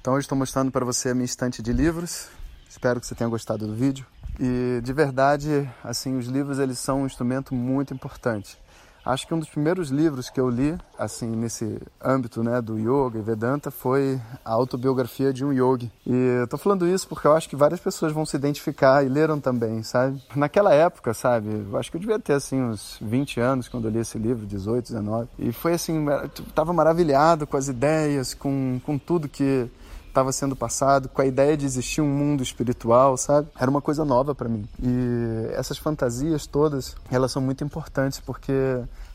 Então hoje estou mostrando para você a minha estante de livros. Espero que você tenha gostado do vídeo. E de verdade, assim, os livros eles são um instrumento muito importante. Acho que um dos primeiros livros que eu li, assim, nesse âmbito, né, do yoga e Vedanta foi a autobiografia de um yogi. E eu tô falando isso porque eu acho que várias pessoas vão se identificar e leram também, sabe? Naquela época, sabe, eu acho que eu devia ter, assim, uns 20 anos quando eu li esse livro, 18, 19. E foi assim, tava maravilhado com as ideias, com, com tudo que estava sendo passado, com a ideia de existir um mundo espiritual, sabe? Era uma coisa nova para mim. E essas fantasias todas, elas são muito importantes porque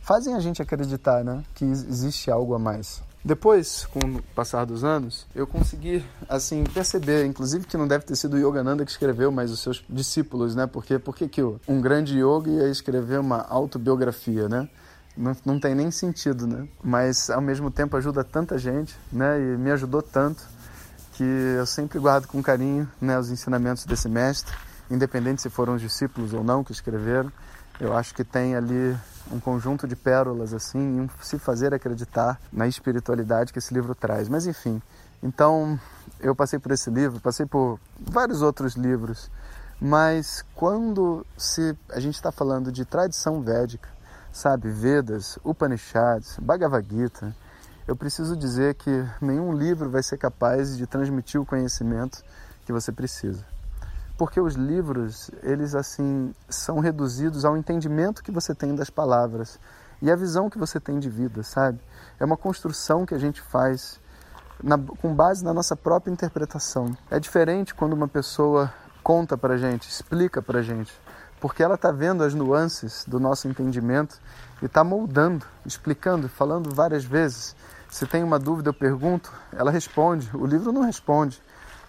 fazem a gente acreditar, né, que existe algo a mais. Depois, com o passar dos anos, eu consegui assim perceber, inclusive que não deve ter sido o Yogananda que escreveu, mas os seus discípulos, né? Porque por que um grande yogi ia escrever uma autobiografia, né? Não, não tem nem sentido, né? Mas ao mesmo tempo ajuda tanta gente, né? E me ajudou tanto que eu sempre guardo com carinho né, os ensinamentos desse mestre, independente se foram os discípulos ou não que escreveram. Eu acho que tem ali um conjunto de pérolas assim, um se fazer acreditar na espiritualidade que esse livro traz. Mas enfim, então eu passei por esse livro, passei por vários outros livros, mas quando se a gente está falando de tradição védica, sabe, Vedas, Upanishads, Bhagavad Gita, eu preciso dizer que nenhum livro vai ser capaz de transmitir o conhecimento que você precisa. Porque os livros, eles assim, são reduzidos ao entendimento que você tem das palavras e a visão que você tem de vida, sabe? É uma construção que a gente faz na, com base na nossa própria interpretação. É diferente quando uma pessoa conta pra gente, explica pra gente, porque ela está vendo as nuances do nosso entendimento e está moldando, explicando, falando várias vezes. Se tem uma dúvida, eu pergunto, ela responde. O livro não responde.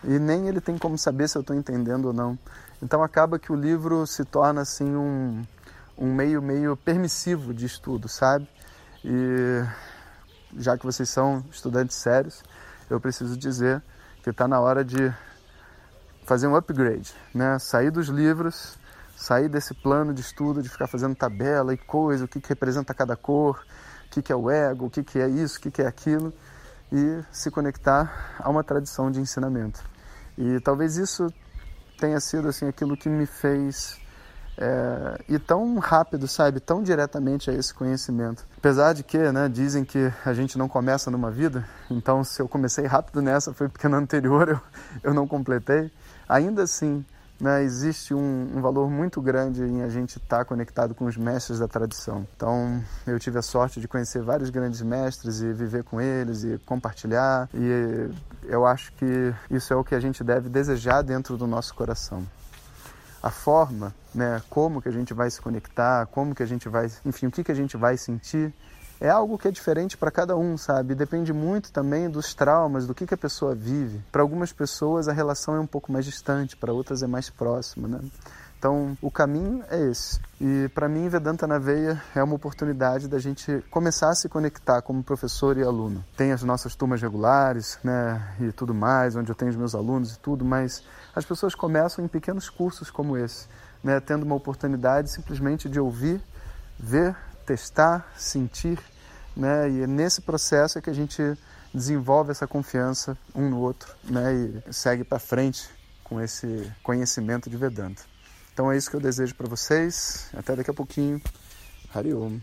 E nem ele tem como saber se eu estou entendendo ou não. Então acaba que o livro se torna assim um, um meio meio permissivo de estudo, sabe? E já que vocês são estudantes sérios, eu preciso dizer que está na hora de fazer um upgrade, né? Sair dos livros, sair desse plano de estudo de ficar fazendo tabela e coisa, o que, que representa cada cor, o que, que é o ego, o que, que é isso, o que, que é aquilo, e se conectar a uma tradição de ensinamento. E talvez isso tenha sido assim aquilo que me fez é, ir tão rápido, sabe, tão diretamente a esse conhecimento. Apesar de que, né, dizem que a gente não começa numa vida, então se eu comecei rápido nessa foi porque na anterior eu, eu não completei. Ainda assim, né, existe um, um, valor muito grande em a gente estar tá conectado com os mestres da tradição. Então, eu tive a sorte de conhecer vários grandes mestres e viver com eles e compartilhar, e eu acho que isso é o que a gente deve desejar dentro do nosso coração. A forma, né, como que a gente vai se conectar, como que a gente vai, enfim, o que que a gente vai sentir, é algo que é diferente para cada um, sabe? Depende muito também dos traumas, do que, que a pessoa vive. Para algumas pessoas a relação é um pouco mais distante, para outras é mais próxima, né? Então, o caminho é esse. E para mim, Vedanta na Veia é uma oportunidade da gente começar a se conectar como professor e aluno. Tem as nossas turmas regulares, né, e tudo mais, onde eu tenho os meus alunos e tudo, mas as pessoas começam em pequenos cursos como esse, né, tendo uma oportunidade simplesmente de ouvir, ver testar, sentir, né? E é nesse processo é que a gente desenvolve essa confiança um no outro, né? E segue para frente com esse conhecimento de Vedanta. Então é isso que eu desejo para vocês. Até daqui a pouquinho. Hariom.